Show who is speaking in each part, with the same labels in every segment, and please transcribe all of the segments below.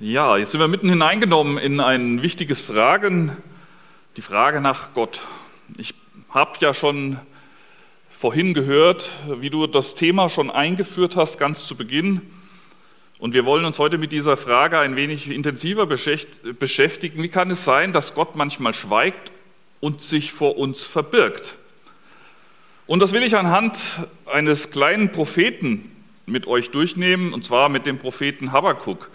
Speaker 1: Ja, jetzt sind wir mitten hineingenommen in ein wichtiges Fragen, die Frage nach Gott. Ich habe ja schon vorhin gehört, wie du das Thema schon eingeführt hast, ganz zu Beginn. Und wir wollen uns heute mit dieser Frage ein wenig intensiver beschäftigen. Wie kann es sein, dass Gott manchmal schweigt und sich vor uns verbirgt? Und das will ich anhand eines kleinen Propheten mit euch durchnehmen, und zwar mit dem Propheten Habakkuk.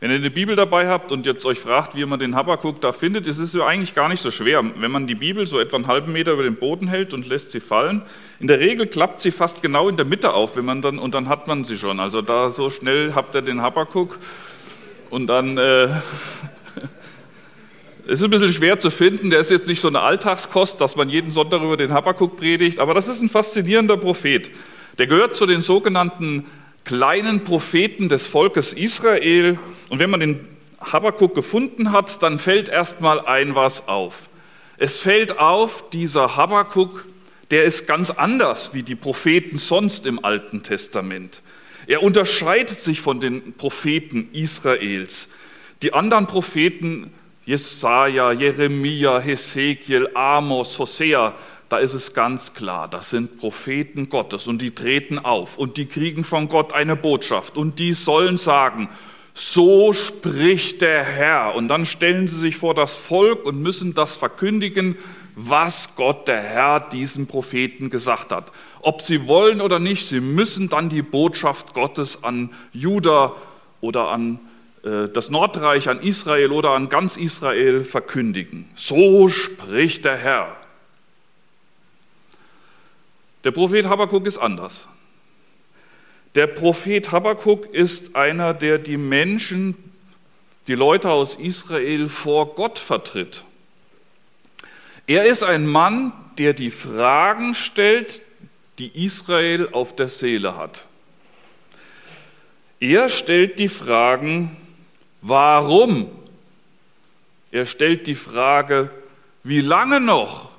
Speaker 1: Wenn ihr eine Bibel dabei habt und jetzt euch fragt, wie man den Habakkuk da findet, ist es ja eigentlich gar nicht so schwer. Wenn man die Bibel so etwa einen halben Meter über den Boden hält und lässt sie fallen, in der Regel klappt sie fast genau in der Mitte auf, wenn man dann, und dann hat man sie schon. Also da so schnell habt ihr den Habakkuk und dann äh, ist ein bisschen schwer zu finden. Der ist jetzt nicht so eine Alltagskost, dass man jeden Sonntag über den Habakkuk predigt, aber das ist ein faszinierender Prophet. Der gehört zu den sogenannten kleinen Propheten des Volkes Israel. Und wenn man den Habakkuk gefunden hat, dann fällt erstmal ein was auf. Es fällt auf, dieser Habakkuk, der ist ganz anders wie die Propheten sonst im Alten Testament. Er unterscheidet sich von den Propheten Israels. Die anderen Propheten, Jesaja, Jeremia, Hesekiel, Amos, Hosea, da ist es ganz klar, das sind Propheten Gottes und die treten auf und die kriegen von Gott eine Botschaft und die sollen sagen, so spricht der Herr. Und dann stellen sie sich vor das Volk und müssen das verkündigen, was Gott der Herr diesen Propheten gesagt hat. Ob sie wollen oder nicht, sie müssen dann die Botschaft Gottes an Juda oder an äh, das Nordreich, an Israel oder an ganz Israel verkündigen. So spricht der Herr. Der Prophet Habakkuk ist anders. Der Prophet Habakkuk ist einer, der die Menschen, die Leute aus Israel vor Gott vertritt. Er ist ein Mann, der die Fragen stellt, die Israel auf der Seele hat. Er stellt die Fragen, warum? Er stellt die Frage, wie lange noch?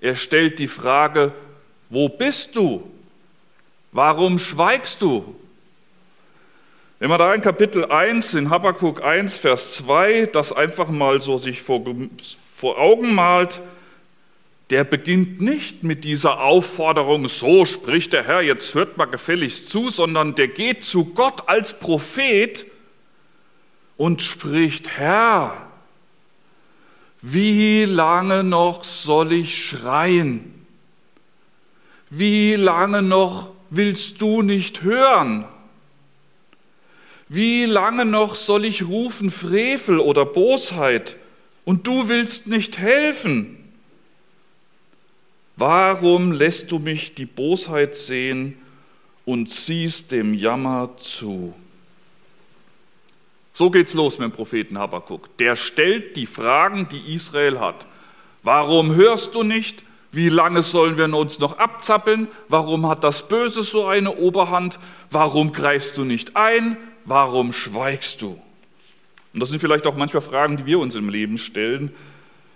Speaker 1: Er stellt die Frage, wo bist du? Warum schweigst du? Man da in Kapitel 1, in Habakkuk 1, Vers 2, das einfach mal so sich vor, vor Augen malt, der beginnt nicht mit dieser Aufforderung, so spricht der Herr, jetzt hört mal gefälligst zu, sondern der geht zu Gott als Prophet und spricht, Herr, wie lange noch soll ich schreien? Wie lange noch willst du nicht hören? Wie lange noch soll ich rufen Frevel oder Bosheit und du willst nicht helfen? Warum lässt du mich die Bosheit sehen und ziehst dem Jammer zu? So geht's los mit dem Propheten Habakkuk. Der stellt die Fragen, die Israel hat. Warum hörst du nicht? Wie lange sollen wir uns noch abzappeln? Warum hat das Böse so eine Oberhand? Warum greifst du nicht ein? Warum schweigst du? Und das sind vielleicht auch manchmal Fragen, die wir uns im Leben stellen.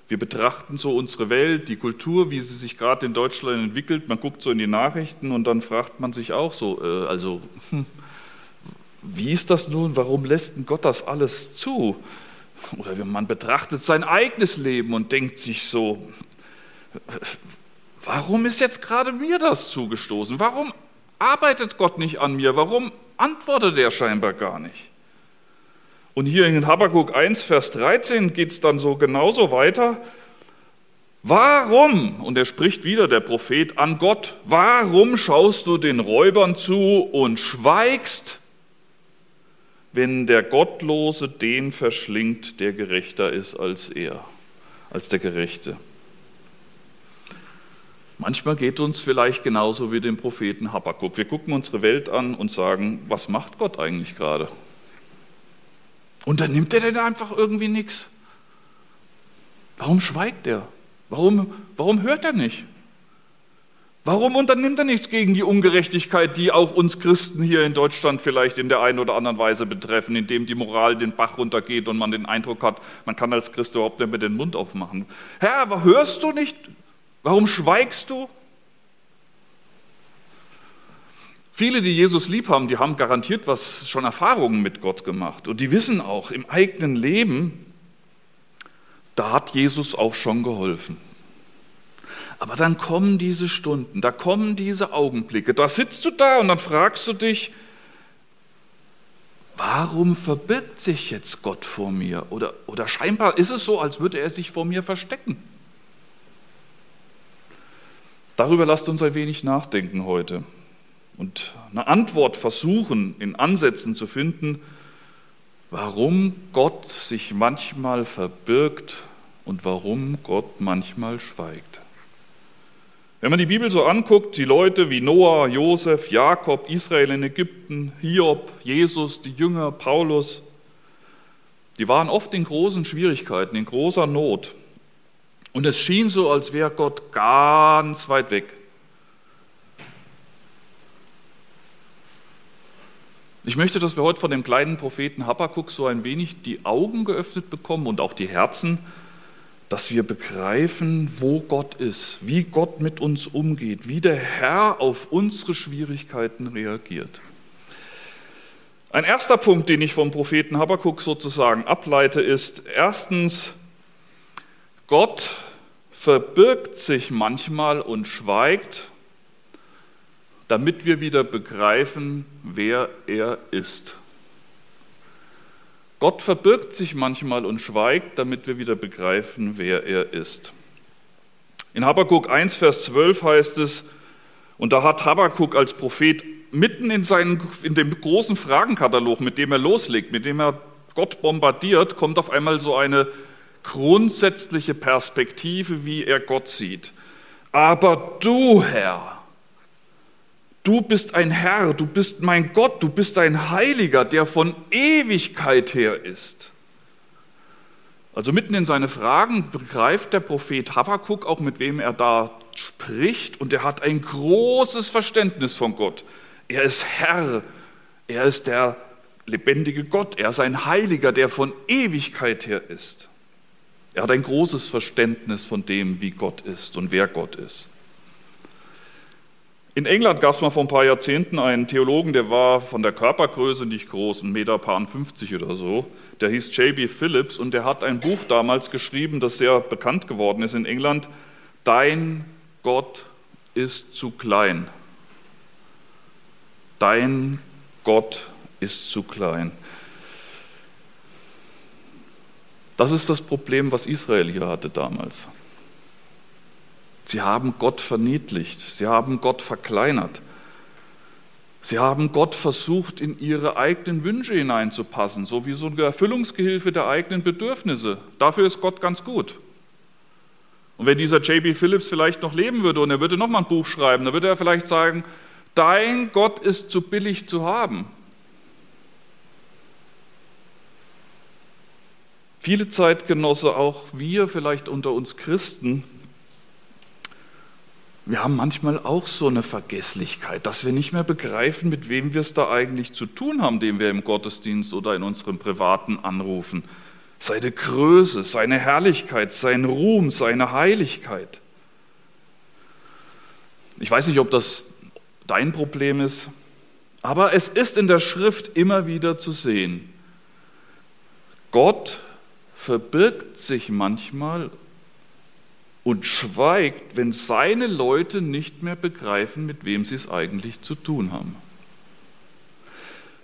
Speaker 1: Wir betrachten so unsere Welt, die Kultur, wie sie sich gerade in Deutschland entwickelt. Man guckt so in die Nachrichten und dann fragt man sich auch so, äh, also, hm, wie ist das nun? Warum lässt denn Gott das alles zu? Oder man betrachtet sein eigenes Leben und denkt sich so, warum ist jetzt gerade mir das zugestoßen? Warum arbeitet Gott nicht an mir? Warum antwortet er scheinbar gar nicht? Und hier in Habakkuk 1, Vers 13 geht es dann so genauso weiter. Warum, und er spricht wieder der Prophet an Gott, warum schaust du den Räubern zu und schweigst, wenn der Gottlose den verschlingt, der gerechter ist als er, als der Gerechte? Manchmal geht uns vielleicht genauso wie dem Propheten Habakkuk. Wir gucken unsere Welt an und sagen, was macht Gott eigentlich gerade? Unternimmt er denn einfach irgendwie nichts? Warum schweigt er? Warum, warum hört er nicht? Warum unternimmt er nichts gegen die Ungerechtigkeit, die auch uns Christen hier in Deutschland vielleicht in der einen oder anderen Weise betreffen, indem die Moral den Bach runtergeht und man den Eindruck hat, man kann als Christ überhaupt nicht mehr den Mund aufmachen? Herr, hörst du nicht? Warum schweigst du? Viele, die Jesus lieb haben, die haben garantiert was schon Erfahrungen mit Gott gemacht. Und die wissen auch, im eigenen Leben, da hat Jesus auch schon geholfen. Aber dann kommen diese Stunden, da kommen diese Augenblicke, da sitzt du da und dann fragst du dich, warum verbirgt sich jetzt Gott vor mir? Oder, oder scheinbar ist es so, als würde er sich vor mir verstecken. Darüber lasst uns ein wenig nachdenken heute und eine Antwort versuchen, in Ansätzen zu finden, warum Gott sich manchmal verbirgt und warum Gott manchmal schweigt. Wenn man die Bibel so anguckt, die Leute wie Noah, Josef, Jakob, Israel in Ägypten, Hiob, Jesus, die Jünger, Paulus, die waren oft in großen Schwierigkeiten, in großer Not. Und es schien so, als wäre Gott ganz weit weg. Ich möchte, dass wir heute von dem kleinen Propheten Habakkuk so ein wenig die Augen geöffnet bekommen und auch die Herzen, dass wir begreifen, wo Gott ist, wie Gott mit uns umgeht, wie der Herr auf unsere Schwierigkeiten reagiert. Ein erster Punkt, den ich vom Propheten Habakkuk sozusagen ableite, ist erstens, Gott verbirgt sich manchmal und schweigt damit wir wieder begreifen, wer er ist. Gott verbirgt sich manchmal und schweigt, damit wir wieder begreifen, wer er ist. In Habakkuk 1, Vers 12 heißt es, und da hat Habakkuk als Prophet mitten in, seinen, in dem großen Fragenkatalog, mit dem er loslegt, mit dem er Gott bombardiert, kommt auf einmal so eine grundsätzliche Perspektive, wie er Gott sieht. Aber du, Herr, Du bist ein Herr, du bist mein Gott, du bist ein Heiliger, der von Ewigkeit her ist. Also mitten in seine Fragen begreift der Prophet Habakkuk auch, mit wem er da spricht, und er hat ein großes Verständnis von Gott. Er ist Herr, er ist der lebendige Gott, er ist ein Heiliger, der von Ewigkeit her ist. Er hat ein großes Verständnis von dem, wie Gott ist und wer Gott ist. In England gab es mal vor ein paar Jahrzehnten einen Theologen, der war von der Körpergröße nicht groß, ein Meter paar 50 oder so. Der hieß J.B. Phillips und der hat ein Buch damals geschrieben, das sehr bekannt geworden ist in England. Dein Gott ist zu klein. Dein Gott ist zu klein. Das ist das Problem, was Israel hier hatte damals. Sie haben Gott verniedlicht, sie haben Gott verkleinert. Sie haben Gott versucht, in ihre eigenen Wünsche hineinzupassen, so wie so eine Erfüllungsgehilfe der eigenen Bedürfnisse. Dafür ist Gott ganz gut. Und wenn dieser J.B. Phillips vielleicht noch leben würde und er würde noch mal ein Buch schreiben, dann würde er vielleicht sagen, dein Gott ist zu billig zu haben. Viele Zeitgenosse, auch wir vielleicht unter uns Christen, wir haben manchmal auch so eine Vergesslichkeit, dass wir nicht mehr begreifen, mit wem wir es da eigentlich zu tun haben, den wir im Gottesdienst oder in unserem privaten anrufen. Seine Größe, seine Herrlichkeit, sein Ruhm, seine Heiligkeit. Ich weiß nicht, ob das dein Problem ist, aber es ist in der Schrift immer wieder zu sehen. Gott verbirgt sich manchmal und schweigt, wenn seine Leute nicht mehr begreifen, mit wem sie es eigentlich zu tun haben.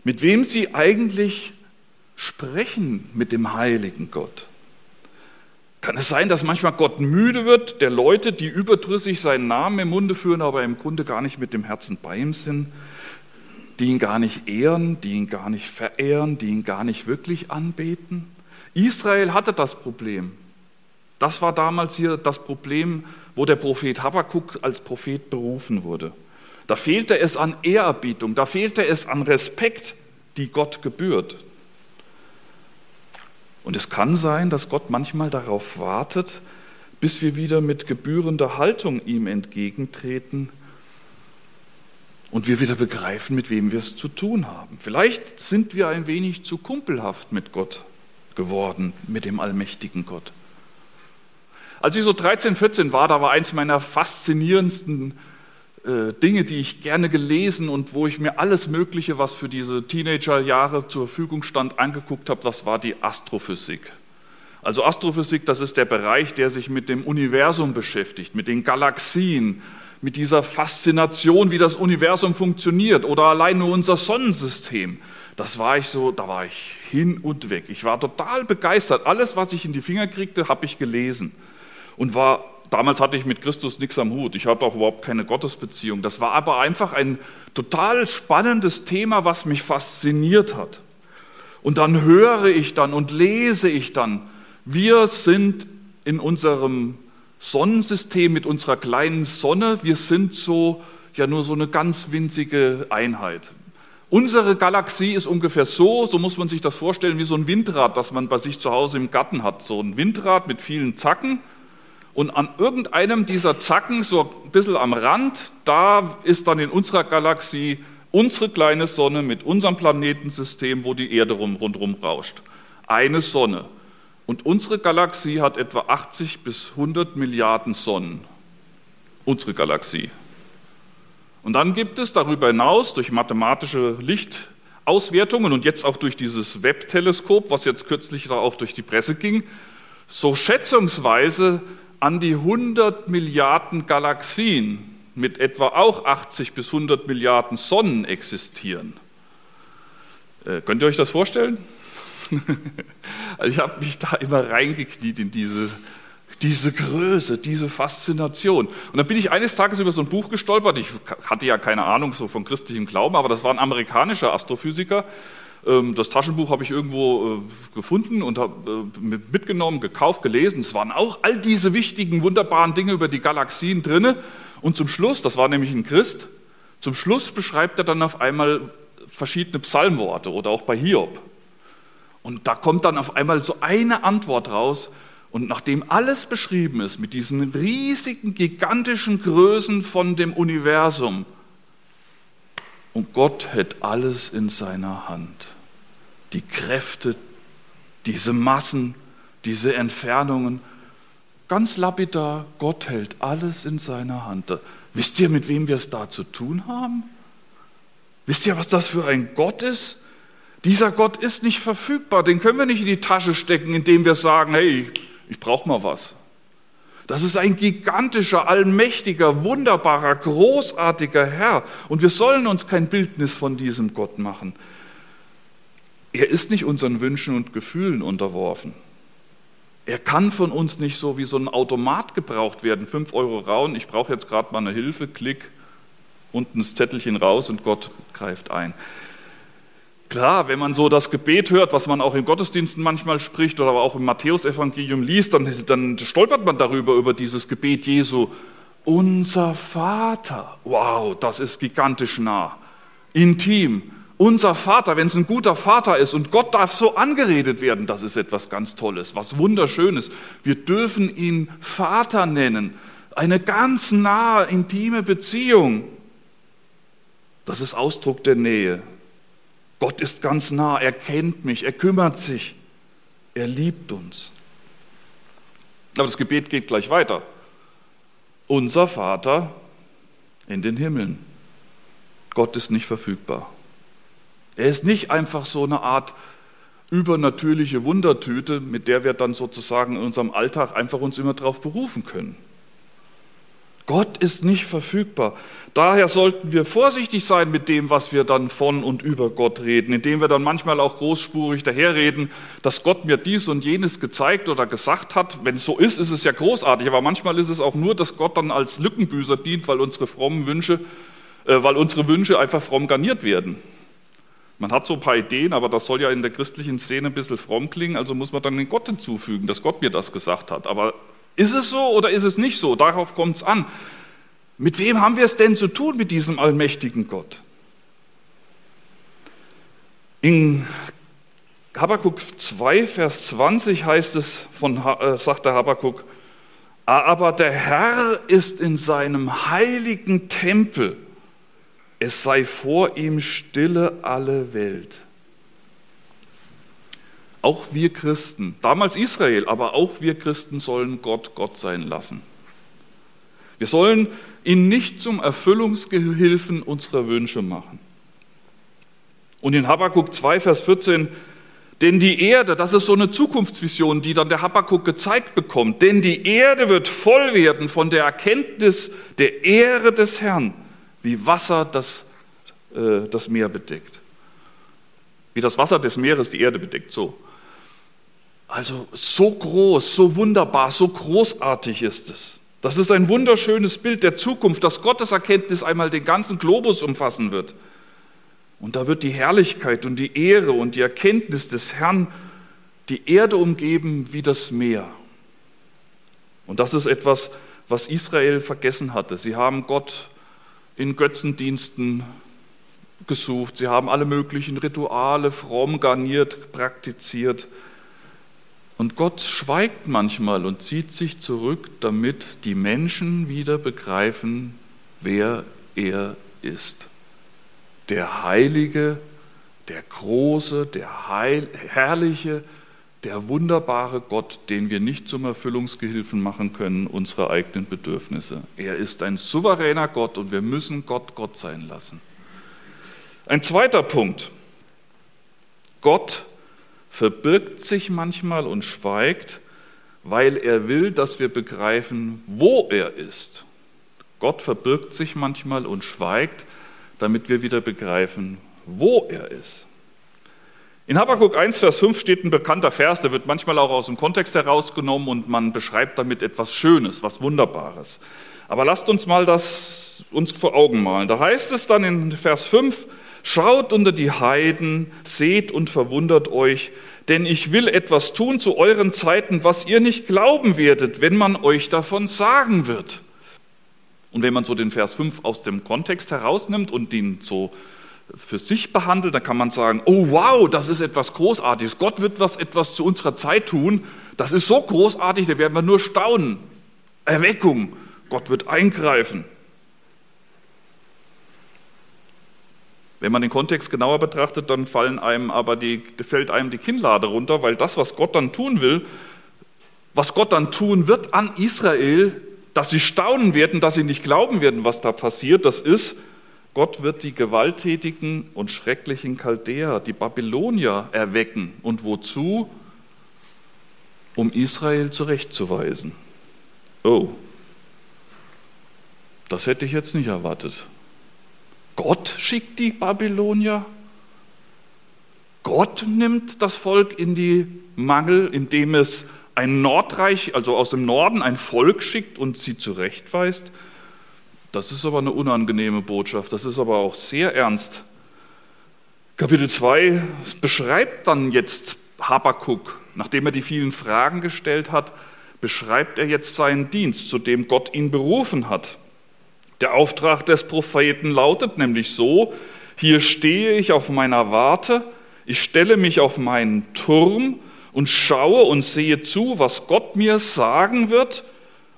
Speaker 1: Mit wem sie eigentlich sprechen mit dem heiligen Gott. Kann es sein, dass manchmal Gott müde wird, der Leute, die überdrüssig seinen Namen im Munde führen, aber im Grunde gar nicht mit dem Herzen bei ihm sind, die ihn gar nicht ehren, die ihn gar nicht verehren, die ihn gar nicht wirklich anbeten? Israel hatte das Problem. Das war damals hier das Problem, wo der Prophet Habakkuk als Prophet berufen wurde. Da fehlte es an Ehrerbietung, da fehlte es an Respekt, die Gott gebührt. Und es kann sein, dass Gott manchmal darauf wartet, bis wir wieder mit gebührender Haltung ihm entgegentreten und wir wieder begreifen, mit wem wir es zu tun haben. Vielleicht sind wir ein wenig zu kumpelhaft mit Gott geworden, mit dem allmächtigen Gott. Als ich so 13, 14 war, da war eins meiner faszinierendsten äh, Dinge, die ich gerne gelesen und wo ich mir alles Mögliche, was für diese Teenagerjahre zur Verfügung stand, angeguckt habe, das war die Astrophysik. Also Astrophysik, das ist der Bereich, der sich mit dem Universum beschäftigt, mit den Galaxien, mit dieser Faszination, wie das Universum funktioniert oder allein nur unser Sonnensystem. Das war ich so, da war ich hin und weg. Ich war total begeistert. Alles, was ich in die Finger kriegte, habe ich gelesen und war damals hatte ich mit Christus nichts am Hut. Ich hatte auch überhaupt keine Gottesbeziehung. Das war aber einfach ein total spannendes Thema, was mich fasziniert hat. Und dann höre ich dann und lese ich dann, wir sind in unserem Sonnensystem mit unserer kleinen Sonne, wir sind so ja nur so eine ganz winzige Einheit. Unsere Galaxie ist ungefähr so, so muss man sich das vorstellen, wie so ein Windrad, das man bei sich zu Hause im Garten hat. So ein Windrad mit vielen Zacken und an irgendeinem dieser Zacken, so ein bisschen am Rand, da ist dann in unserer Galaxie unsere kleine Sonne mit unserem Planetensystem, wo die Erde rundherum rauscht. Eine Sonne. Und unsere Galaxie hat etwa 80 bis 100 Milliarden Sonnen. Unsere Galaxie. Und dann gibt es darüber hinaus durch mathematische Lichtauswertungen und jetzt auch durch dieses Webb-Teleskop, was jetzt kürzlich da auch durch die Presse ging, so schätzungsweise an die 100 Milliarden Galaxien mit etwa auch 80 bis 100 Milliarden Sonnen existieren. Äh, könnt ihr euch das vorstellen? also ich habe mich da immer reingekniet in diese, diese Größe, diese Faszination. Und dann bin ich eines Tages über so ein Buch gestolpert. Ich hatte ja keine Ahnung so von christlichem Glauben, aber das war ein amerikanischer Astrophysiker, ähm, das Taschenbuch habe ich irgendwo äh, gefunden und habe äh, mitgenommen, gekauft, gelesen. Es waren auch all diese wichtigen, wunderbaren Dinge über die Galaxien drinne. Und zum Schluss, das war nämlich ein Christ, zum Schluss beschreibt er dann auf einmal verschiedene Psalmworte oder auch bei Hiob. Und da kommt dann auf einmal so eine Antwort raus. Und nachdem alles beschrieben ist mit diesen riesigen, gigantischen Größen von dem Universum, und Gott hält alles in seiner Hand. Die Kräfte, diese Massen, diese Entfernungen. Ganz lapidar, Gott hält alles in seiner Hand. Wisst ihr, mit wem wir es da zu tun haben? Wisst ihr, was das für ein Gott ist? Dieser Gott ist nicht verfügbar, den können wir nicht in die Tasche stecken, indem wir sagen, hey, ich brauche mal was. Das ist ein gigantischer, allmächtiger, wunderbarer, großartiger Herr. Und wir sollen uns kein Bildnis von diesem Gott machen. Er ist nicht unseren Wünschen und Gefühlen unterworfen. Er kann von uns nicht so wie so ein Automat gebraucht werden. Fünf Euro rauen, ich brauche jetzt gerade mal eine Hilfe, klick, unten das Zettelchen raus und Gott greift ein. Klar, wenn man so das Gebet hört, was man auch in Gottesdiensten manchmal spricht oder auch im Matthäusevangelium liest, dann, dann stolpert man darüber, über dieses Gebet Jesu. Unser Vater, wow, das ist gigantisch nah, intim. Unser Vater, wenn es ein guter Vater ist und Gott darf so angeredet werden, das ist etwas ganz Tolles, was Wunderschönes. Wir dürfen ihn Vater nennen. Eine ganz nahe, intime Beziehung. Das ist Ausdruck der Nähe. Gott ist ganz nah, er kennt mich, er kümmert sich, er liebt uns. Aber das Gebet geht gleich weiter. Unser Vater in den Himmeln. Gott ist nicht verfügbar. Er ist nicht einfach so eine Art übernatürliche Wundertüte, mit der wir dann sozusagen in unserem Alltag einfach uns immer darauf berufen können. Gott ist nicht verfügbar. Daher sollten wir vorsichtig sein mit dem, was wir dann von und über Gott reden, indem wir dann manchmal auch großspurig daherreden, dass Gott mir dies und jenes gezeigt oder gesagt hat. Wenn es so ist, ist es ja großartig, aber manchmal ist es auch nur, dass Gott dann als Lückenbüßer dient, weil unsere frommen Wünsche, äh, weil unsere Wünsche einfach fromm garniert werden. Man hat so ein paar Ideen, aber das soll ja in der christlichen Szene ein bisschen fromm klingen, also muss man dann den Gott hinzufügen, dass Gott mir das gesagt hat. Aber ist es so oder ist es nicht so? Darauf kommt es an. Mit wem haben wir es denn zu tun, mit diesem allmächtigen Gott? In Habakkuk 2, Vers 20 heißt es, von, äh, sagt der Habakkuk, aber der Herr ist in seinem heiligen Tempel, es sei vor ihm stille alle Welt. Auch wir Christen, damals Israel, aber auch wir Christen sollen Gott Gott sein lassen. Wir sollen ihn nicht zum Erfüllungsgehilfen unserer Wünsche machen. Und in Habakkuk 2, Vers 14, denn die Erde, das ist so eine Zukunftsvision, die dann der Habakkuk gezeigt bekommt, denn die Erde wird voll werden von der Erkenntnis der Ehre des Herrn, wie Wasser das, äh, das Meer bedeckt. Wie das Wasser des Meeres die Erde bedeckt, so. Also so groß, so wunderbar, so großartig ist es. Das ist ein wunderschönes Bild der Zukunft, dass Gottes Erkenntnis einmal den ganzen Globus umfassen wird. Und da wird die Herrlichkeit und die Ehre und die Erkenntnis des Herrn die Erde umgeben wie das Meer. Und das ist etwas, was Israel vergessen hatte. Sie haben Gott in Götzendiensten gesucht, sie haben alle möglichen Rituale fromm garniert, praktiziert. Und Gott schweigt manchmal und zieht sich zurück, damit die Menschen wieder begreifen, wer er ist. Der Heilige, der Große, der Heil, Herrliche, der wunderbare Gott, den wir nicht zum Erfüllungsgehilfen machen können, unsere eigenen Bedürfnisse. Er ist ein souveräner Gott und wir müssen Gott Gott sein lassen. Ein zweiter Punkt. Gott verbirgt sich manchmal und schweigt, weil er will, dass wir begreifen, wo er ist. Gott verbirgt sich manchmal und schweigt, damit wir wieder begreifen, wo er ist. In Habakkuk 1, Vers 5 steht ein bekannter Vers, der wird manchmal auch aus dem Kontext herausgenommen und man beschreibt damit etwas Schönes, was Wunderbares. Aber lasst uns mal das uns vor Augen malen. Da heißt es dann in Vers 5, Schaut unter die Heiden, seht und verwundert euch, denn ich will etwas tun zu euren Zeiten, was ihr nicht glauben werdet, wenn man euch davon sagen wird. Und wenn man so den Vers 5 aus dem Kontext herausnimmt und ihn so für sich behandelt, dann kann man sagen, oh wow, das ist etwas Großartiges. Gott wird was etwas zu unserer Zeit tun. Das ist so großartig, da werden wir nur staunen. Erweckung. Gott wird eingreifen. Wenn man den Kontext genauer betrachtet, dann fallen einem aber die, fällt einem die Kinnlade runter, weil das, was Gott dann tun will, was Gott dann tun wird an Israel, dass sie staunen werden, dass sie nicht glauben werden, was da passiert, das ist, Gott wird die gewalttätigen und schrecklichen Chaldäer, die Babylonier erwecken. Und wozu? Um Israel zurechtzuweisen. Oh, das hätte ich jetzt nicht erwartet. Gott schickt die Babylonier. Gott nimmt das Volk in die Mangel, indem es ein Nordreich, also aus dem Norden, ein Volk schickt und sie zurechtweist. Das ist aber eine unangenehme Botschaft, das ist aber auch sehr ernst. Kapitel 2 beschreibt dann jetzt Habakuk, nachdem er die vielen Fragen gestellt hat, beschreibt er jetzt seinen Dienst, zu dem Gott ihn berufen hat. Der Auftrag des Propheten lautet nämlich so, hier stehe ich auf meiner Warte, ich stelle mich auf meinen Turm und schaue und sehe zu, was Gott mir sagen wird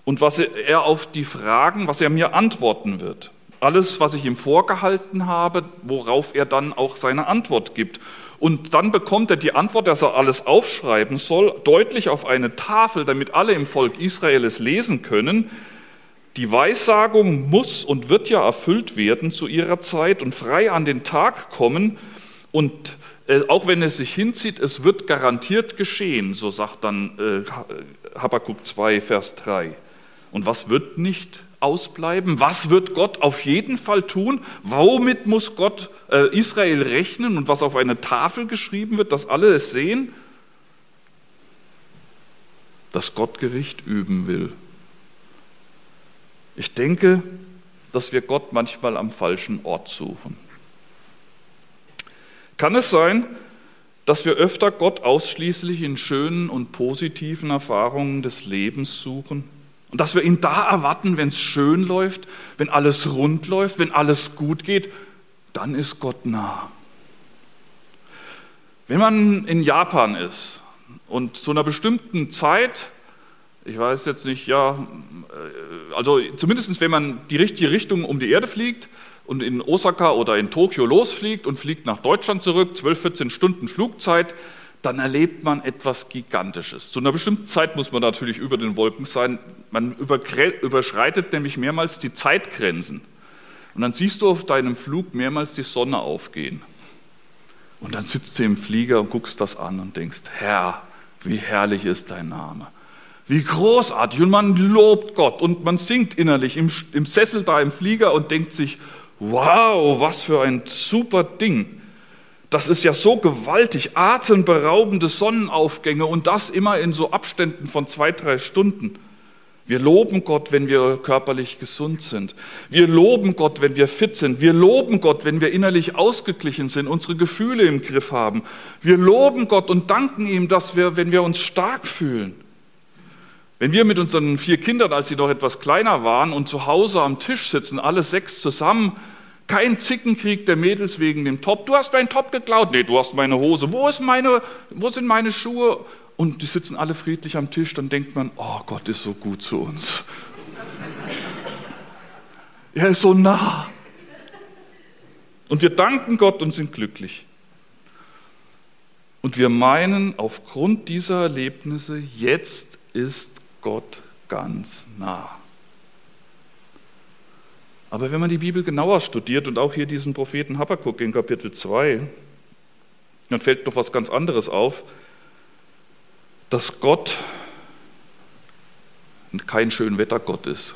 Speaker 1: und was er auf die Fragen, was er mir antworten wird. Alles, was ich ihm vorgehalten habe, worauf er dann auch seine Antwort gibt. Und dann bekommt er die Antwort, dass er alles aufschreiben soll, deutlich auf eine Tafel, damit alle im Volk Israel es lesen können. Die Weissagung muss und wird ja erfüllt werden zu ihrer Zeit und frei an den Tag kommen. Und äh, auch wenn es sich hinzieht, es wird garantiert geschehen, so sagt dann äh, Habakkuk 2, Vers 3. Und was wird nicht ausbleiben? Was wird Gott auf jeden Fall tun? Womit muss Gott äh, Israel rechnen und was auf eine Tafel geschrieben wird, dass alle es sehen? Dass Gott Gericht üben will ich denke, dass wir Gott manchmal am falschen Ort suchen. Kann es sein, dass wir öfter Gott ausschließlich in schönen und positiven Erfahrungen des Lebens suchen? Und dass wir ihn da erwarten, wenn es schön läuft, wenn alles rund läuft, wenn alles gut geht, dann ist Gott nah. Wenn man in Japan ist und zu einer bestimmten Zeit ich weiß jetzt nicht, ja, äh, also zumindest wenn man die richtige Richtung um die Erde fliegt und in Osaka oder in Tokio losfliegt und fliegt nach Deutschland zurück, 12, 14 Stunden Flugzeit, dann erlebt man etwas Gigantisches. Zu einer bestimmten Zeit muss man natürlich über den Wolken sein. Man überschreitet nämlich mehrmals die Zeitgrenzen. Und dann siehst du auf deinem Flug mehrmals die Sonne aufgehen. Und dann sitzt du im Flieger und guckst das an und denkst, Herr, wie herrlich ist dein Name. Wie großartig. Und man lobt Gott und man singt innerlich im, im Sessel da im Flieger und denkt sich, wow, was für ein super Ding. Das ist ja so gewaltig, atemberaubende Sonnenaufgänge und das immer in so Abständen von zwei, drei Stunden. Wir loben Gott, wenn wir körperlich gesund sind. Wir loben Gott, wenn wir fit sind. Wir loben Gott, wenn wir innerlich ausgeglichen sind, unsere Gefühle im Griff haben. Wir loben Gott und danken ihm, dass wir, wenn wir uns stark fühlen. Wenn wir mit unseren vier Kindern, als sie noch etwas kleiner waren und zu Hause am Tisch sitzen, alle sechs zusammen, kein Zickenkrieg der Mädels wegen dem Top. Du hast meinen Top geklaut. Nee, du hast meine Hose. Wo, ist meine, wo sind meine Schuhe? Und die sitzen alle friedlich am Tisch. Dann denkt man, oh, Gott ist so gut zu uns. er ist so nah. Und wir danken Gott und sind glücklich. Und wir meinen, aufgrund dieser Erlebnisse, jetzt ist Gott ganz nah. Aber wenn man die Bibel genauer studiert und auch hier diesen Propheten Habakkuk in Kapitel 2, dann fällt noch was ganz anderes auf, dass Gott kein Schönwettergott ist.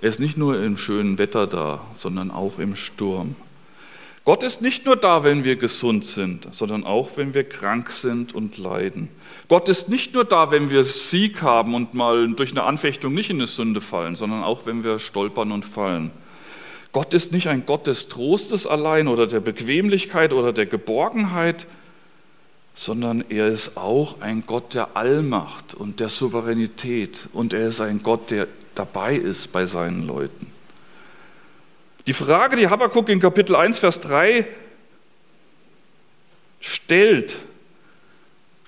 Speaker 1: Er ist nicht nur im schönen Wetter da, sondern auch im Sturm. Gott ist nicht nur da, wenn wir gesund sind, sondern auch, wenn wir krank sind und leiden. Gott ist nicht nur da, wenn wir Sieg haben und mal durch eine Anfechtung nicht in eine Sünde fallen, sondern auch, wenn wir stolpern und fallen. Gott ist nicht ein Gott des Trostes allein oder der Bequemlichkeit oder der Geborgenheit, sondern er ist auch ein Gott der Allmacht und der Souveränität und er ist ein Gott, der dabei ist bei seinen Leuten. Die Frage, die Habakkuk in Kapitel 1, Vers 3 stellt,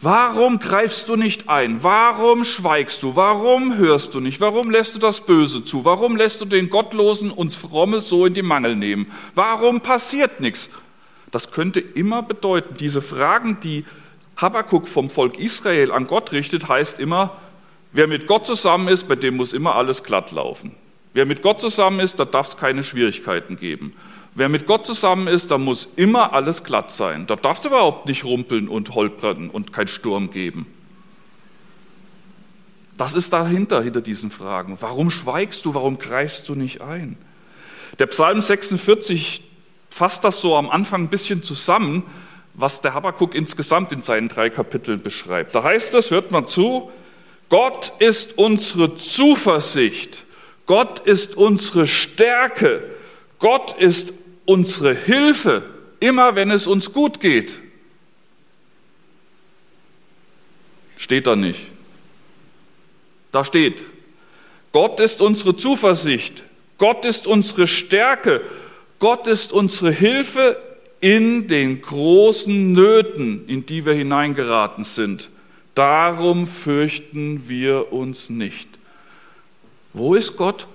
Speaker 1: warum greifst du nicht ein? Warum schweigst du? Warum hörst du nicht? Warum lässt du das Böse zu? Warum lässt du den Gottlosen uns Frommes so in die Mangel nehmen? Warum passiert nichts? Das könnte immer bedeuten, diese Fragen, die Habakkuk vom Volk Israel an Gott richtet, heißt immer, wer mit Gott zusammen ist, bei dem muss immer alles glatt laufen. Wer mit Gott zusammen ist, da darf es keine Schwierigkeiten geben. Wer mit Gott zusammen ist, da muss immer alles glatt sein. Da darf es überhaupt nicht rumpeln und holpern und kein Sturm geben. Das ist dahinter, hinter diesen Fragen. Warum schweigst du? Warum greifst du nicht ein? Der Psalm 46 fasst das so am Anfang ein bisschen zusammen, was der Habakkuk insgesamt in seinen drei Kapiteln beschreibt. Da heißt es, hört mal zu, Gott ist unsere Zuversicht Gott ist unsere Stärke. Gott ist unsere Hilfe, immer wenn es uns gut geht. Steht da nicht. Da steht, Gott ist unsere Zuversicht. Gott ist unsere Stärke. Gott ist unsere Hilfe in den großen Nöten, in die wir hineingeraten sind. Darum fürchten wir uns nicht. Wo ist Gott?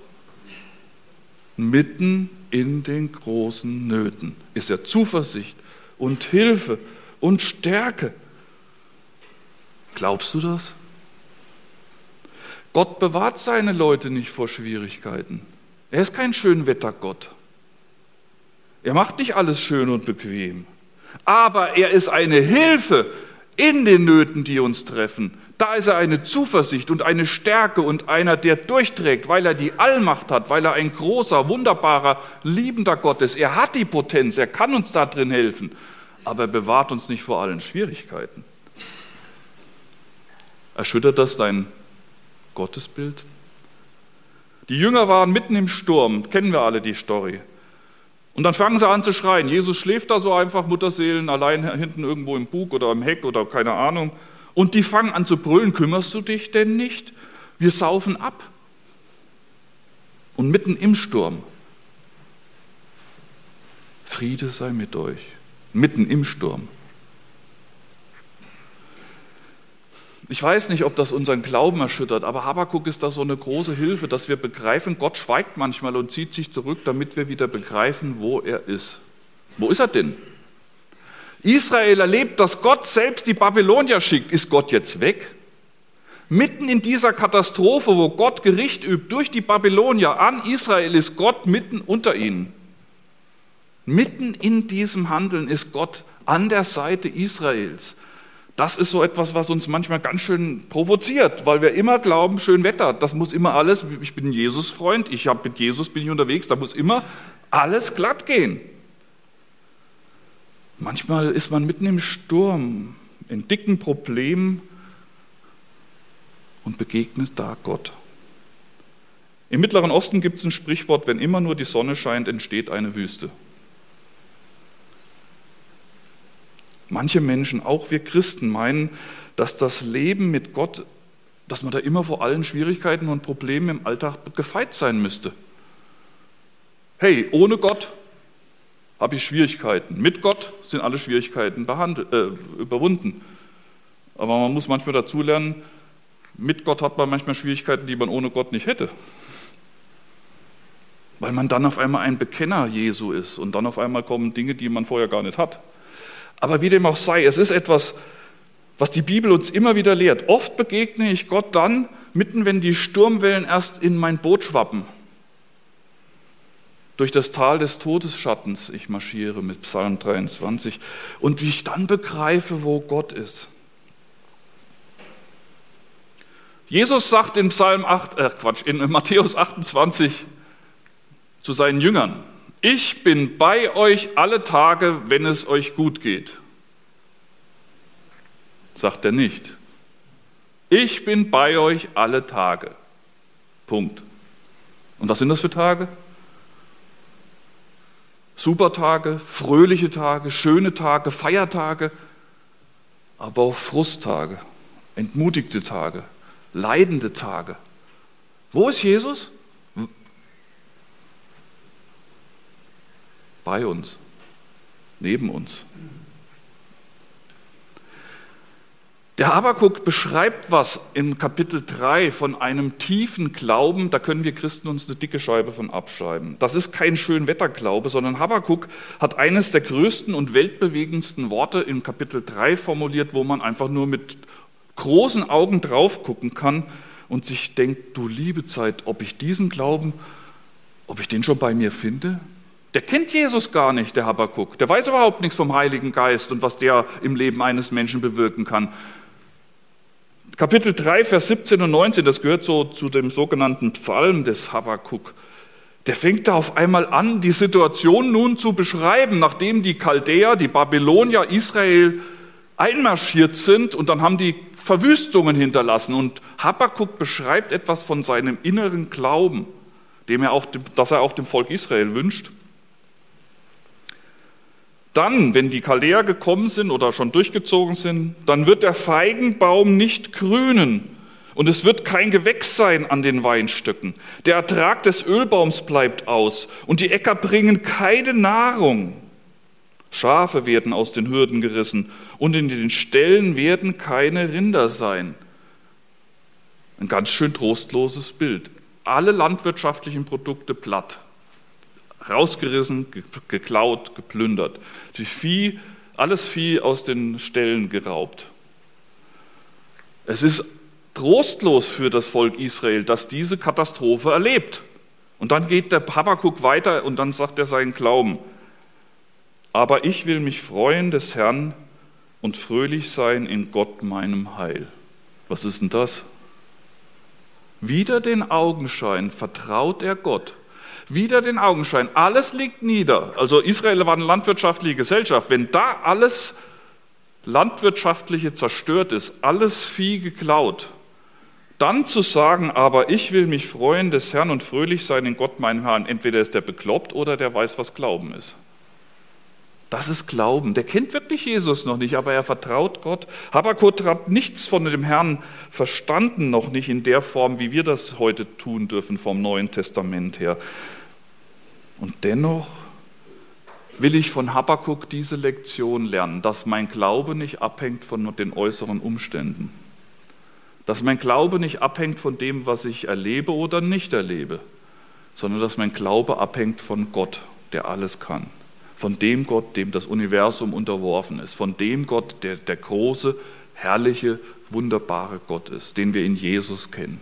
Speaker 1: Mitten in den großen Nöten ist er Zuversicht und Hilfe und Stärke. Glaubst du das? Gott bewahrt seine Leute nicht vor Schwierigkeiten. Er ist kein Schönwettergott. Er macht nicht alles schön und bequem. Aber er ist eine Hilfe in den Nöten, die uns treffen. Da ist er eine Zuversicht und eine Stärke und einer, der durchträgt, weil er die Allmacht hat, weil er ein großer, wunderbarer, liebender Gott ist. Er hat die Potenz, er kann uns da drin helfen, aber er bewahrt uns nicht vor allen Schwierigkeiten. Erschüttert das dein Gottesbild? Die Jünger waren mitten im Sturm, kennen wir alle die Story. Und dann fangen sie an zu schreien. Jesus schläft da so einfach, Mutterseelen, allein hinten irgendwo im Bug oder im Heck oder keine Ahnung. Und die fangen an zu brüllen, kümmerst du dich denn nicht? Wir saufen ab. Und mitten im Sturm, Friede sei mit euch, mitten im Sturm. Ich weiß nicht, ob das unseren Glauben erschüttert, aber Habakuk ist da so eine große Hilfe, dass wir begreifen, Gott schweigt manchmal und zieht sich zurück, damit wir wieder begreifen, wo er ist. Wo ist er denn? Israel erlebt, dass Gott selbst die Babylonier schickt. Ist Gott jetzt weg? Mitten in dieser Katastrophe, wo Gott Gericht übt durch die Babylonier an Israel, ist Gott mitten unter ihnen. Mitten in diesem Handeln ist Gott an der Seite Israels. Das ist so etwas, was uns manchmal ganz schön provoziert, weil wir immer glauben, schön Wetter, das muss immer alles, ich bin Jesus-Freund, ich habe mit Jesus bin ich unterwegs, da muss immer alles glatt gehen. Manchmal ist man mitten im Sturm, in dicken Problemen und begegnet da Gott. Im Mittleren Osten gibt es ein Sprichwort, wenn immer nur die Sonne scheint, entsteht eine Wüste. Manche Menschen, auch wir Christen, meinen, dass das Leben mit Gott, dass man da immer vor allen Schwierigkeiten und Problemen im Alltag gefeit sein müsste. Hey, ohne Gott habe ich Schwierigkeiten. Mit Gott sind alle Schwierigkeiten äh, überwunden. Aber man muss manchmal dazulernen, mit Gott hat man manchmal Schwierigkeiten, die man ohne Gott nicht hätte. Weil man dann auf einmal ein Bekenner Jesu ist und dann auf einmal kommen Dinge, die man vorher gar nicht hat. Aber wie dem auch sei, es ist etwas, was die Bibel uns immer wieder lehrt. Oft begegne ich Gott dann, mitten wenn die Sturmwellen erst in mein Boot schwappen. Durch das Tal des Todesschattens ich marschiere mit Psalm 23 und wie ich dann begreife, wo Gott ist. Jesus sagt in Psalm 8, äh Quatsch, in Matthäus 28 zu seinen Jüngern, ich bin bei euch alle Tage, wenn es euch gut geht. Sagt er nicht. Ich bin bei euch alle Tage. Punkt. Und was sind das für Tage? Supertage, fröhliche Tage, schöne Tage, Feiertage, aber auch Frusttage, entmutigte Tage, leidende Tage. Wo ist Jesus? Bei uns, neben uns. Der Habakuk beschreibt was im Kapitel 3 von einem tiefen Glauben, da können wir Christen uns eine dicke Scheibe von abschreiben. Das ist kein Schönwetterglaube, sondern Habakuk hat eines der größten und weltbewegendsten Worte im Kapitel 3 formuliert, wo man einfach nur mit großen Augen drauf gucken kann und sich denkt, du liebe Zeit, ob ich diesen Glauben, ob ich den schon bei mir finde? Der kennt Jesus gar nicht, der Habakuk. Der weiß überhaupt nichts vom Heiligen Geist und was der im Leben eines Menschen bewirken kann. Kapitel 3, Vers 17 und 19, das gehört so zu dem sogenannten Psalm des Habakuk. Der fängt da auf einmal an, die Situation nun zu beschreiben, nachdem die Chaldäer, die Babylonier Israel einmarschiert sind und dann haben die Verwüstungen hinterlassen. Und Habakkuk beschreibt etwas von seinem inneren Glauben, dem er auch, das er auch dem Volk Israel wünscht. Dann, wenn die Chaldäer gekommen sind oder schon durchgezogen sind, dann wird der Feigenbaum nicht grünen und es wird kein Gewächs sein an den Weinstöcken. Der Ertrag des Ölbaums bleibt aus und die Äcker bringen keine Nahrung. Schafe werden aus den Hürden gerissen und in den Ställen werden keine Rinder sein. Ein ganz schön trostloses Bild. Alle landwirtschaftlichen Produkte platt. Rausgerissen, geklaut, geplündert. Die Vieh, alles Vieh aus den Ställen geraubt. Es ist trostlos für das Volk Israel, dass diese Katastrophe erlebt. Und dann geht der Habakuk weiter und dann sagt er seinen Glauben. Aber ich will mich freuen des Herrn und fröhlich sein in Gott meinem Heil. Was ist denn das? Wieder den Augenschein vertraut er Gott. Wieder den Augenschein. Alles liegt nieder. Also Israel war eine landwirtschaftliche Gesellschaft. Wenn da alles landwirtschaftliche zerstört ist, alles Vieh geklaut, dann zu sagen, aber ich will mich freuen des Herrn und fröhlich sein in Gott meinem Herrn, entweder ist der bekloppt oder der weiß, was Glauben ist. Das ist Glauben. Der kennt wirklich Jesus noch nicht, aber er vertraut Gott. Habakkuk hat nichts von dem Herrn verstanden, noch nicht in der Form, wie wir das heute tun dürfen vom Neuen Testament her. Und dennoch will ich von Habakkuk diese Lektion lernen, dass mein Glaube nicht abhängt von den äußeren Umständen. Dass mein Glaube nicht abhängt von dem, was ich erlebe oder nicht erlebe, sondern dass mein Glaube abhängt von Gott, der alles kann. von dem Gott, dem das Universum unterworfen ist, von dem Gott, der der große, herrliche, wunderbare Gott ist, den wir in Jesus kennen.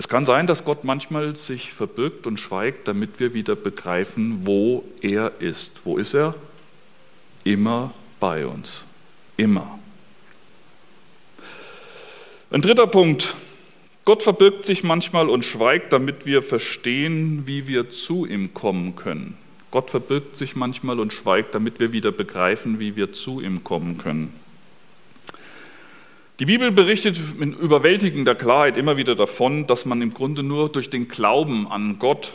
Speaker 1: Es kann sein, dass Gott manchmal sich verbirgt und schweigt, damit wir wieder begreifen, wo er ist. Wo ist er? Immer bei uns. Immer. Ein dritter Punkt. Gott verbirgt sich manchmal und schweigt, damit wir verstehen, wie wir zu ihm kommen können. Gott verbirgt sich manchmal und schweigt, damit wir wieder begreifen, wie wir zu ihm kommen können. Die Bibel berichtet in überwältigender Klarheit immer wieder davon, dass man im Grunde nur durch den Glauben an Gott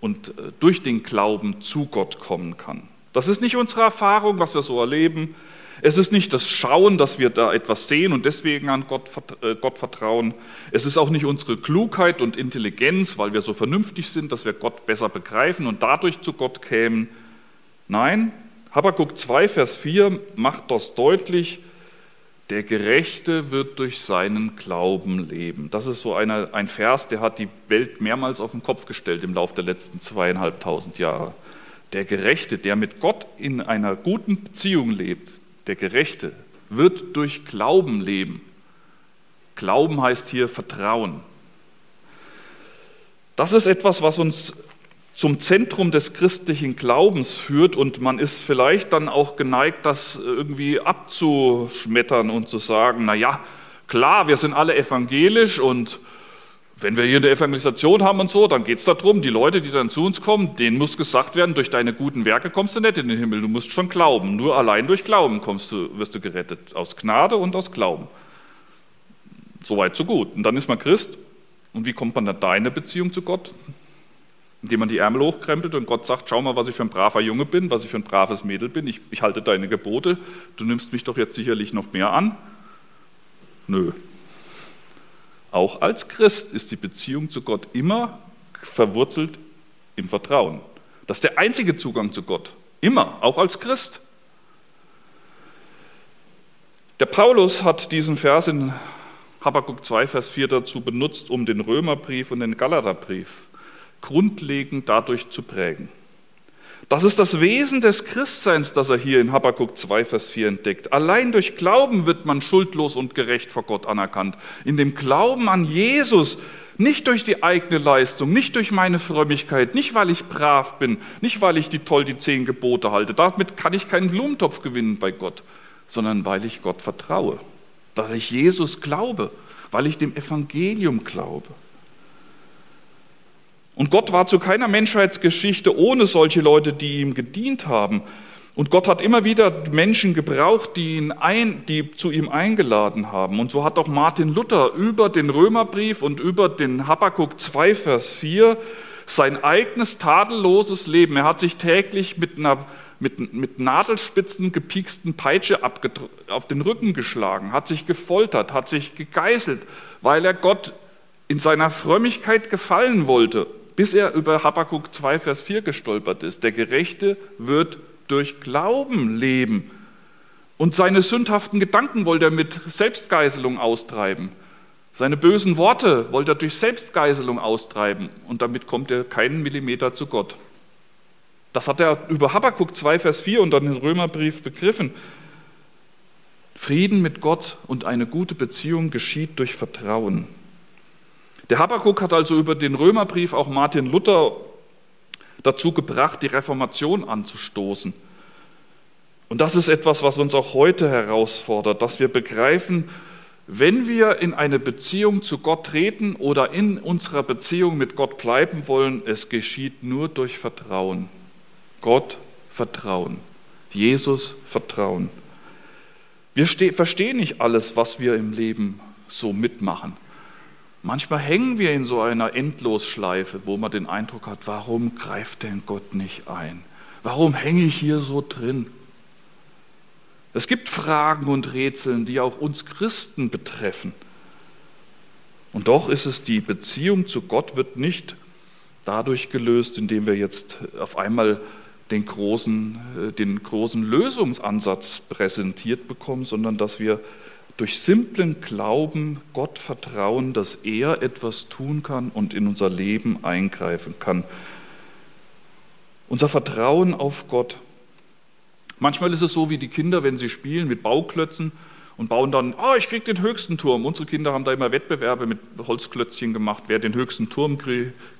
Speaker 1: und äh, durch den Glauben zu Gott kommen kann. Das ist nicht unsere Erfahrung, was wir so erleben. Es ist nicht das Schauen, dass wir da etwas sehen und deswegen an Gott, äh, Gott vertrauen. Es ist auch nicht unsere Klugheit und Intelligenz, weil wir so vernünftig sind, dass wir Gott besser begreifen und dadurch zu Gott kämen. Nein, Habakkuk 2, Vers 4 macht das deutlich. Der Gerechte wird durch seinen Glauben leben. Das ist so eine, ein Vers, der hat die Welt mehrmals auf den Kopf gestellt im Laufe der letzten zweieinhalbtausend Jahre. Der Gerechte, der mit Gott in einer guten Beziehung lebt, der Gerechte, wird durch Glauben leben. Glauben heißt hier Vertrauen. Das ist etwas, was uns zum Zentrum des christlichen Glaubens führt und man ist vielleicht dann auch geneigt, das irgendwie abzuschmettern und zu sagen, na ja, klar, wir sind alle evangelisch und wenn wir hier eine Evangelisation haben und so, dann geht es darum, die Leute, die dann zu uns kommen, denen muss gesagt werden, durch deine guten Werke kommst du nicht in den Himmel, du musst schon glauben. Nur allein durch Glauben kommst du, wirst du gerettet, aus Gnade und aus Glauben. Soweit, so gut. Und dann ist man Christ. Und wie kommt man dann da in eine Beziehung zu Gott? Indem man die Ärmel hochkrempelt und Gott sagt, schau mal, was ich für ein braver Junge bin, was ich für ein braves Mädel bin, ich, ich halte deine Gebote, du nimmst mich doch jetzt sicherlich noch mehr an. Nö. Auch als Christ ist die Beziehung zu Gott immer verwurzelt im Vertrauen. Das ist der einzige Zugang zu Gott. Immer, auch als Christ. Der Paulus hat diesen Vers in Habakkuk 2, Vers 4 dazu benutzt, um den Römerbrief und den Galaterbrief grundlegend dadurch zu prägen. Das ist das Wesen des Christseins, das er hier in Habakkuk 2, Vers 4 entdeckt. Allein durch Glauben wird man schuldlos und gerecht vor Gott anerkannt. In dem Glauben an Jesus, nicht durch die eigene Leistung, nicht durch meine Frömmigkeit, nicht weil ich brav bin, nicht weil ich die toll die zehn Gebote halte. Damit kann ich keinen Blumentopf gewinnen bei Gott, sondern weil ich Gott vertraue, weil ich Jesus glaube, weil ich dem Evangelium glaube. Und Gott war zu keiner Menschheitsgeschichte ohne solche Leute, die ihm gedient haben. Und Gott hat immer wieder Menschen gebraucht, die, ihn ein, die zu ihm eingeladen haben. Und so hat auch Martin Luther über den Römerbrief und über den Habakkuk 2, Vers 4 sein eigenes tadelloses Leben. Er hat sich täglich mit einer mit, mit Nadelspitzen gepieksten Peitsche auf den Rücken geschlagen, hat sich gefoltert, hat sich gegeißelt, weil er Gott in seiner Frömmigkeit gefallen wollte bis er über Habakkuk 2, Vers 4 gestolpert ist. Der Gerechte wird durch Glauben leben. Und seine sündhaften Gedanken wollte er mit Selbstgeißelung austreiben. Seine bösen Worte wollte er durch Selbstgeißelung austreiben. Und damit kommt er keinen Millimeter zu Gott. Das hat er über Habakkuk 2, Vers 4 und dann den Römerbrief begriffen. Frieden mit Gott und eine gute Beziehung geschieht durch Vertrauen. Der Habakkuk hat also über den Römerbrief auch Martin Luther dazu gebracht, die Reformation anzustoßen. Und das ist etwas, was uns auch heute herausfordert, dass wir begreifen, wenn wir in eine Beziehung zu Gott treten oder in unserer Beziehung mit Gott bleiben wollen, es geschieht nur durch Vertrauen. Gott Vertrauen. Jesus Vertrauen. Wir verstehen nicht alles, was wir im Leben so mitmachen. Manchmal hängen wir in so einer Endlosschleife, wo man den Eindruck hat, warum greift denn Gott nicht ein? Warum hänge ich hier so drin? Es gibt Fragen und Rätseln, die auch uns Christen betreffen. Und doch ist es die Beziehung zu Gott wird nicht dadurch gelöst, indem wir jetzt auf einmal den großen, äh, den großen Lösungsansatz präsentiert bekommen, sondern dass wir durch simplen Glauben Gott vertrauen, dass er etwas tun kann und in unser Leben eingreifen kann. Unser Vertrauen auf Gott. Manchmal ist es so wie die Kinder, wenn sie spielen mit Bauklötzen und bauen dann, oh, ich krieg den höchsten Turm. Unsere Kinder haben da immer Wettbewerbe mit Holzklötzchen gemacht, wer den höchsten Turm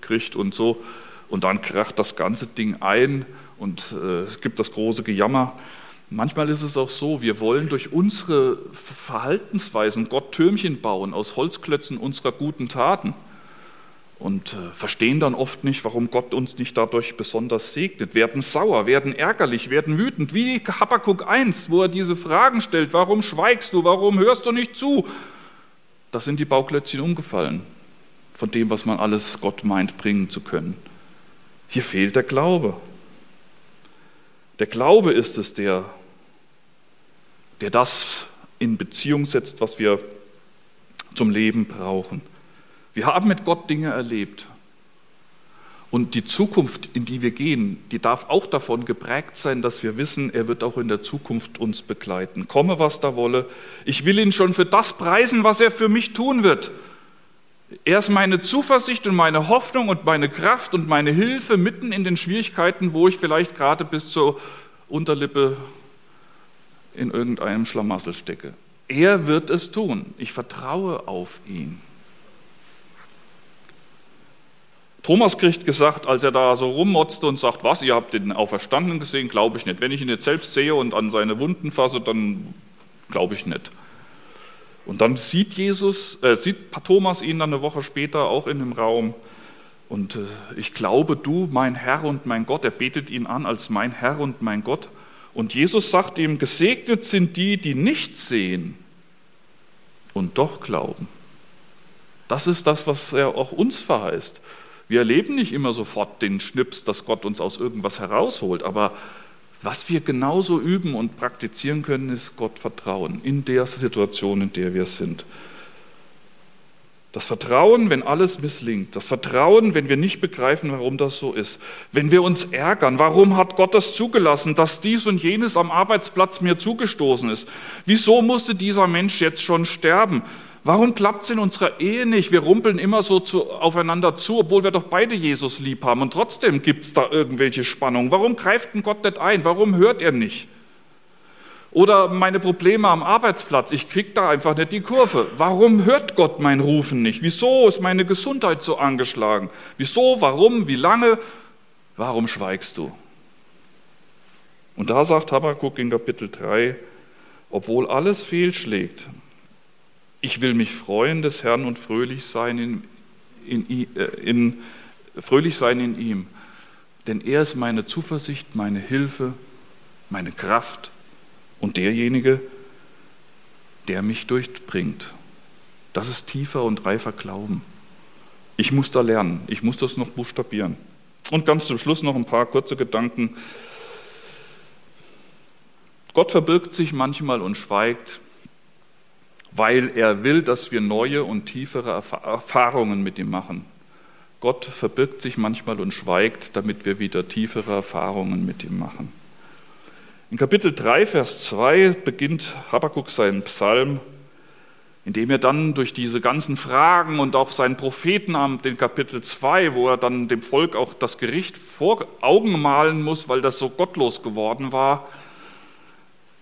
Speaker 1: kriegt und so. Und dann kracht das ganze Ding ein und äh, es gibt das große Gejammer. Manchmal ist es auch so, wir wollen durch unsere Verhaltensweisen Gott Türmchen bauen aus Holzklötzen unserer guten Taten und äh, verstehen dann oft nicht, warum Gott uns nicht dadurch besonders segnet, werden sauer, werden ärgerlich, werden wütend, wie Habakkuk 1, wo er diese Fragen stellt, warum schweigst du, warum hörst du nicht zu? Da sind die Bauklötzchen umgefallen von dem, was man alles Gott meint bringen zu können. Hier fehlt der Glaube. Der Glaube ist es, der, der das in Beziehung setzt, was wir zum Leben brauchen. Wir haben mit Gott Dinge erlebt. Und die Zukunft, in die wir gehen, die darf auch davon geprägt sein, dass wir wissen, er wird auch in der Zukunft uns begleiten. Komme, was da wolle. Ich will ihn schon für das preisen, was er für mich tun wird. Er ist meine Zuversicht und meine Hoffnung und meine Kraft und meine Hilfe mitten in den Schwierigkeiten, wo ich vielleicht gerade bis zur Unterlippe in irgendeinem Schlamassel stecke. Er wird es tun. Ich vertraue auf ihn. Thomas kriegt gesagt, als er da so rummotzte und sagt, was, ihr habt den Auferstandenen gesehen, glaube ich nicht. Wenn ich ihn jetzt selbst sehe und an seine Wunden fasse, dann glaube ich nicht. Und dann sieht Jesus, äh, sieht Thomas ihn dann eine Woche später auch in dem Raum. Und äh, ich glaube, du, mein Herr und mein Gott, er betet ihn an als mein Herr und mein Gott. Und Jesus sagt ihm, gesegnet sind die, die nicht sehen und doch glauben. Das ist das, was er auch uns verheißt. Wir erleben nicht immer sofort den Schnips, dass Gott uns aus irgendwas herausholt, aber was wir genauso üben und praktizieren können, ist Gott vertrauen in der Situation, in der wir sind. Das Vertrauen, wenn alles misslingt. Das Vertrauen, wenn wir nicht begreifen, warum das so ist. Wenn wir uns ärgern, warum hat Gott das zugelassen, dass dies und jenes am Arbeitsplatz mir zugestoßen ist? Wieso musste dieser Mensch jetzt schon sterben? Warum klappt es in unserer Ehe nicht? Wir rumpeln immer so zu, aufeinander zu, obwohl wir doch beide Jesus lieb haben. Und trotzdem gibt es da irgendwelche Spannungen. Warum greift denn Gott nicht ein? Warum hört er nicht? Oder meine Probleme am Arbeitsplatz, ich kriege da einfach nicht die Kurve. Warum hört Gott mein Rufen nicht? Wieso ist meine Gesundheit so angeschlagen? Wieso, warum, wie lange? Warum schweigst du? Und da sagt Habakkuk in Kapitel 3, obwohl alles fehlschlägt, ich will mich freuen des Herrn und fröhlich sein in, in, äh, in, fröhlich sein in ihm. Denn er ist meine Zuversicht, meine Hilfe, meine Kraft und derjenige, der mich durchbringt. Das ist tiefer und reifer Glauben. Ich muss da lernen, ich muss das noch buchstabieren. Und ganz zum Schluss noch ein paar kurze Gedanken. Gott verbirgt sich manchmal und schweigt, weil er will, dass wir neue und tiefere Erfahrungen mit ihm machen. Gott verbirgt sich manchmal und schweigt, damit wir wieder tiefere Erfahrungen mit ihm machen. In Kapitel 3, Vers 2 beginnt Habakkuk seinen Psalm, indem er dann durch diese ganzen Fragen und auch seinen Prophetenamt in Kapitel 2, wo er dann dem Volk auch das Gericht vor Augen malen muss, weil das so gottlos geworden war,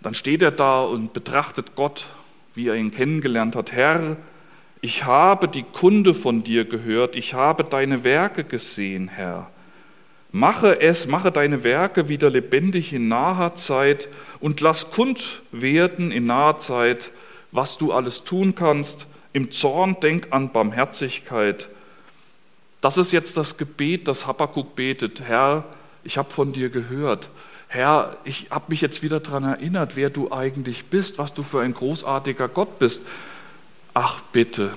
Speaker 1: dann steht er da und betrachtet Gott wie er ihn kennengelernt hat. Herr, ich habe die Kunde von dir gehört, ich habe deine Werke gesehen, Herr. Mache es, mache deine Werke wieder lebendig in naher Zeit und lass kund werden in naher Zeit, was du alles tun kannst. Im Zorn denk an Barmherzigkeit. Das ist jetzt das Gebet, das Habakkuk betet. Herr, ich habe von dir gehört. Herr, ich habe mich jetzt wieder daran erinnert, wer du eigentlich bist, was du für ein großartiger Gott bist. Ach bitte,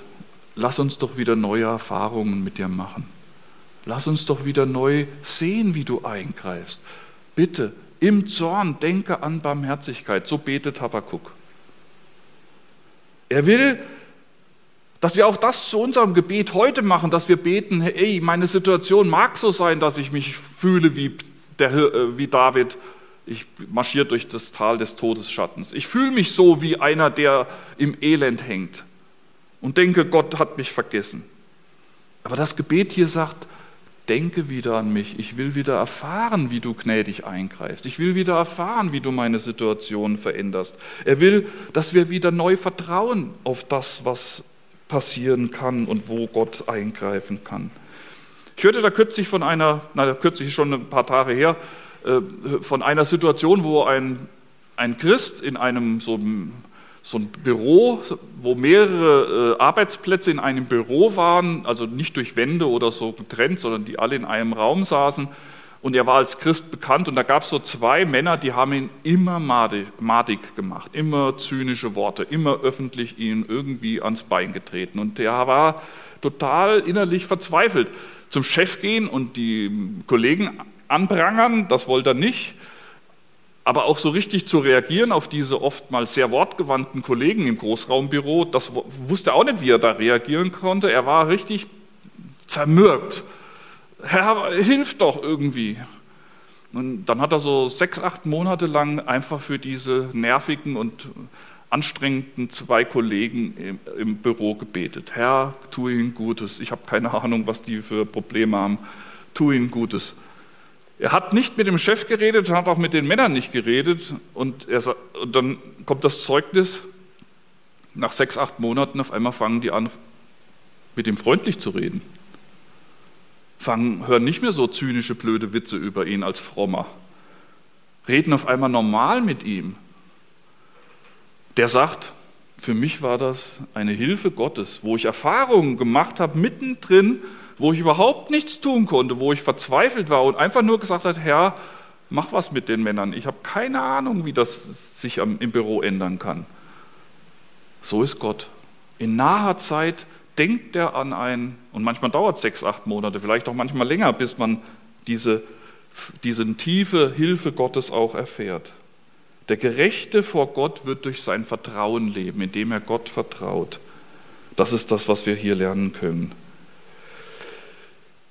Speaker 1: lass uns doch wieder neue Erfahrungen mit dir machen. Lass uns doch wieder neu sehen, wie du eingreifst. Bitte, im Zorn denke an Barmherzigkeit. So betet Habakkuk. Er will, dass wir auch das zu unserem Gebet heute machen, dass wir beten, hey, meine Situation mag so sein, dass ich mich fühle wie der, äh, wie David, ich marschiere durch das Tal des Todesschattens. Ich fühle mich so wie einer, der im Elend hängt und denke, Gott hat mich vergessen. Aber das Gebet hier sagt, denke wieder an mich. Ich will wieder erfahren, wie du gnädig eingreifst. Ich will wieder erfahren, wie du meine Situation veränderst. Er will, dass wir wieder neu vertrauen auf das, was passieren kann und wo Gott eingreifen kann. Ich hörte da kürzlich von einer, na, kürzlich schon ein paar Tage her, äh, von einer Situation, wo ein, ein Christ in einem so so ein Büro, wo mehrere äh, Arbeitsplätze in einem Büro waren, also nicht durch Wände oder so getrennt, sondern die alle in einem Raum saßen. Und er war als Christ bekannt und da gab es so zwei Männer, die haben ihn immer madig gemacht, immer zynische Worte, immer öffentlich ihn irgendwie ans Bein getreten. Und der war total innerlich verzweifelt. Zum Chef gehen und die Kollegen anprangern, das wollte er nicht aber auch so richtig zu reagieren auf diese oftmals sehr wortgewandten Kollegen im Großraumbüro, das wusste auch nicht, wie er da reagieren konnte. Er war richtig zermürbt. Herr, hilf doch irgendwie. Und dann hat er so sechs, acht Monate lang einfach für diese nervigen und anstrengenden zwei Kollegen im, im Büro gebetet. Herr, tu ihnen Gutes. Ich habe keine Ahnung, was die für Probleme haben. Tu ihnen Gutes. Er hat nicht mit dem Chef geredet, hat auch mit den Männern nicht geredet. Und, er, und dann kommt das Zeugnis, nach sechs, acht Monaten auf einmal fangen die an, mit ihm freundlich zu reden. Fangen, hören nicht mehr so zynische, blöde Witze über ihn als Frommer. Reden auf einmal normal mit ihm. Der sagt, für mich war das eine Hilfe Gottes, wo ich Erfahrungen gemacht habe, mittendrin wo ich überhaupt nichts tun konnte, wo ich verzweifelt war und einfach nur gesagt hat, Herr, mach was mit den Männern. Ich habe keine Ahnung, wie das sich im Büro ändern kann. So ist Gott. In naher Zeit denkt er an einen, und manchmal dauert es sechs, acht Monate, vielleicht auch manchmal länger, bis man diese, diese tiefe Hilfe Gottes auch erfährt. Der Gerechte vor Gott wird durch sein Vertrauen leben, indem er Gott vertraut. Das ist das, was wir hier lernen können.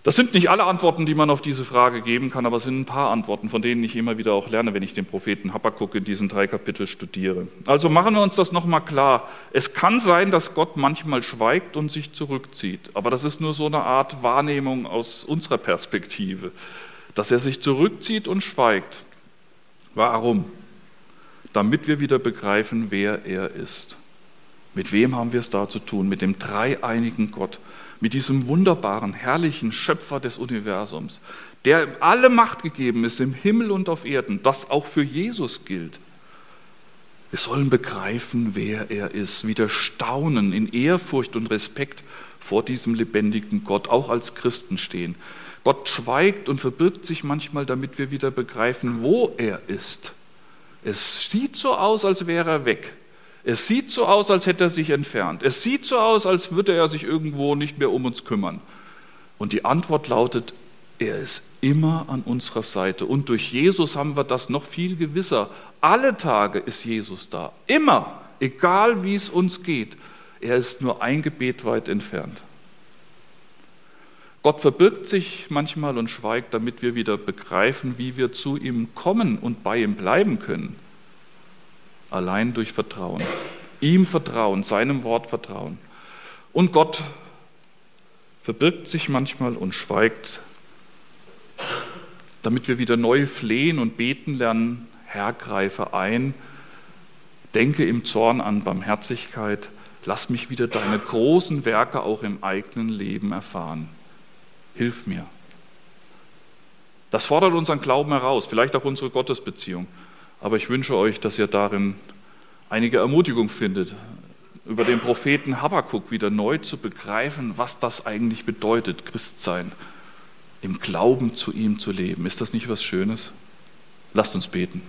Speaker 1: Das sind nicht alle Antworten, die man auf diese Frage geben kann, aber es sind ein paar Antworten, von denen ich immer wieder auch lerne, wenn ich den Propheten Habakkuk in diesen drei Kapiteln studiere. Also machen wir uns das nochmal klar. Es kann sein, dass Gott manchmal schweigt und sich zurückzieht, aber das ist nur so eine Art Wahrnehmung aus unserer Perspektive, dass er sich zurückzieht und schweigt. Warum? Damit wir wieder begreifen, wer er ist. Mit wem haben wir es da zu tun? Mit dem dreieinigen Gott mit diesem wunderbaren, herrlichen Schöpfer des Universums, der alle Macht gegeben ist im Himmel und auf Erden, das auch für Jesus gilt. Wir sollen begreifen, wer er ist, wieder staunen, in Ehrfurcht und Respekt vor diesem lebendigen Gott, auch als Christen stehen. Gott schweigt und verbirgt sich manchmal, damit wir wieder begreifen, wo er ist. Es sieht so aus, als wäre er weg. Es sieht so aus, als hätte er sich entfernt. Es sieht so aus, als würde er sich irgendwo nicht mehr um uns kümmern. Und die Antwort lautet, er ist immer an unserer Seite. Und durch Jesus haben wir das noch viel gewisser. Alle Tage ist Jesus da. Immer, egal wie es uns geht. Er ist nur ein Gebet weit entfernt. Gott verbirgt sich manchmal und schweigt, damit wir wieder begreifen, wie wir zu ihm kommen und bei ihm bleiben können allein durch Vertrauen. Ihm vertrauen, seinem Wort vertrauen. Und Gott verbirgt sich manchmal und schweigt, damit wir wieder neu flehen und beten lernen. Herr, greife ein, denke im Zorn an Barmherzigkeit, lass mich wieder deine großen Werke auch im eigenen Leben erfahren. Hilf mir. Das fordert unseren Glauben heraus, vielleicht auch unsere Gottesbeziehung. Aber ich wünsche euch, dass ihr darin einige Ermutigung findet, über den Propheten Habakkuk wieder neu zu begreifen, was das eigentlich bedeutet, Christsein, im Glauben zu ihm zu leben. Ist das nicht was Schönes? Lasst uns beten.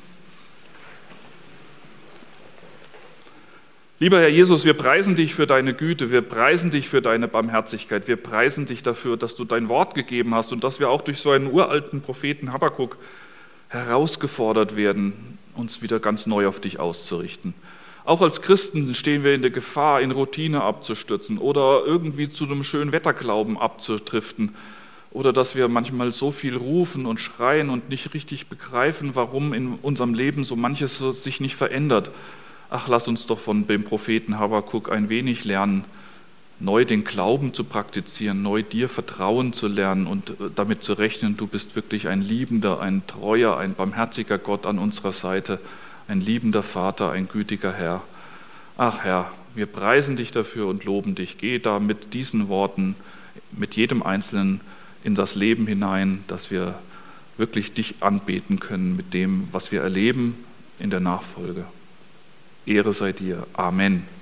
Speaker 1: Lieber Herr Jesus, wir preisen dich für deine Güte, wir preisen dich für deine Barmherzigkeit, wir preisen dich dafür, dass du dein Wort gegeben hast und dass wir auch durch so einen uralten Propheten Habakkuk herausgefordert werden, uns wieder ganz neu auf dich auszurichten. Auch als Christen stehen wir in der Gefahr, in Routine abzustürzen oder irgendwie zu einem schönen Wetterglauben abzudriften. Oder dass wir manchmal so viel rufen und schreien und nicht richtig begreifen, warum in unserem Leben so manches sich nicht verändert. Ach, lass uns doch von dem Propheten Habakkuk ein wenig lernen, neu den Glauben zu praktizieren, neu dir Vertrauen zu lernen und äh, damit zu rechnen, du bist wirklich ein liebender, ein treuer, ein barmherziger Gott an unserer Seite, ein liebender Vater, ein gütiger Herr. Ach Herr, wir preisen dich dafür und loben dich. Geh da mit diesen Worten, mit jedem Einzelnen in das Leben hinein, dass wir wirklich dich anbeten können mit dem, was wir erleben in der Nachfolge. Ehre sei dir. Amen.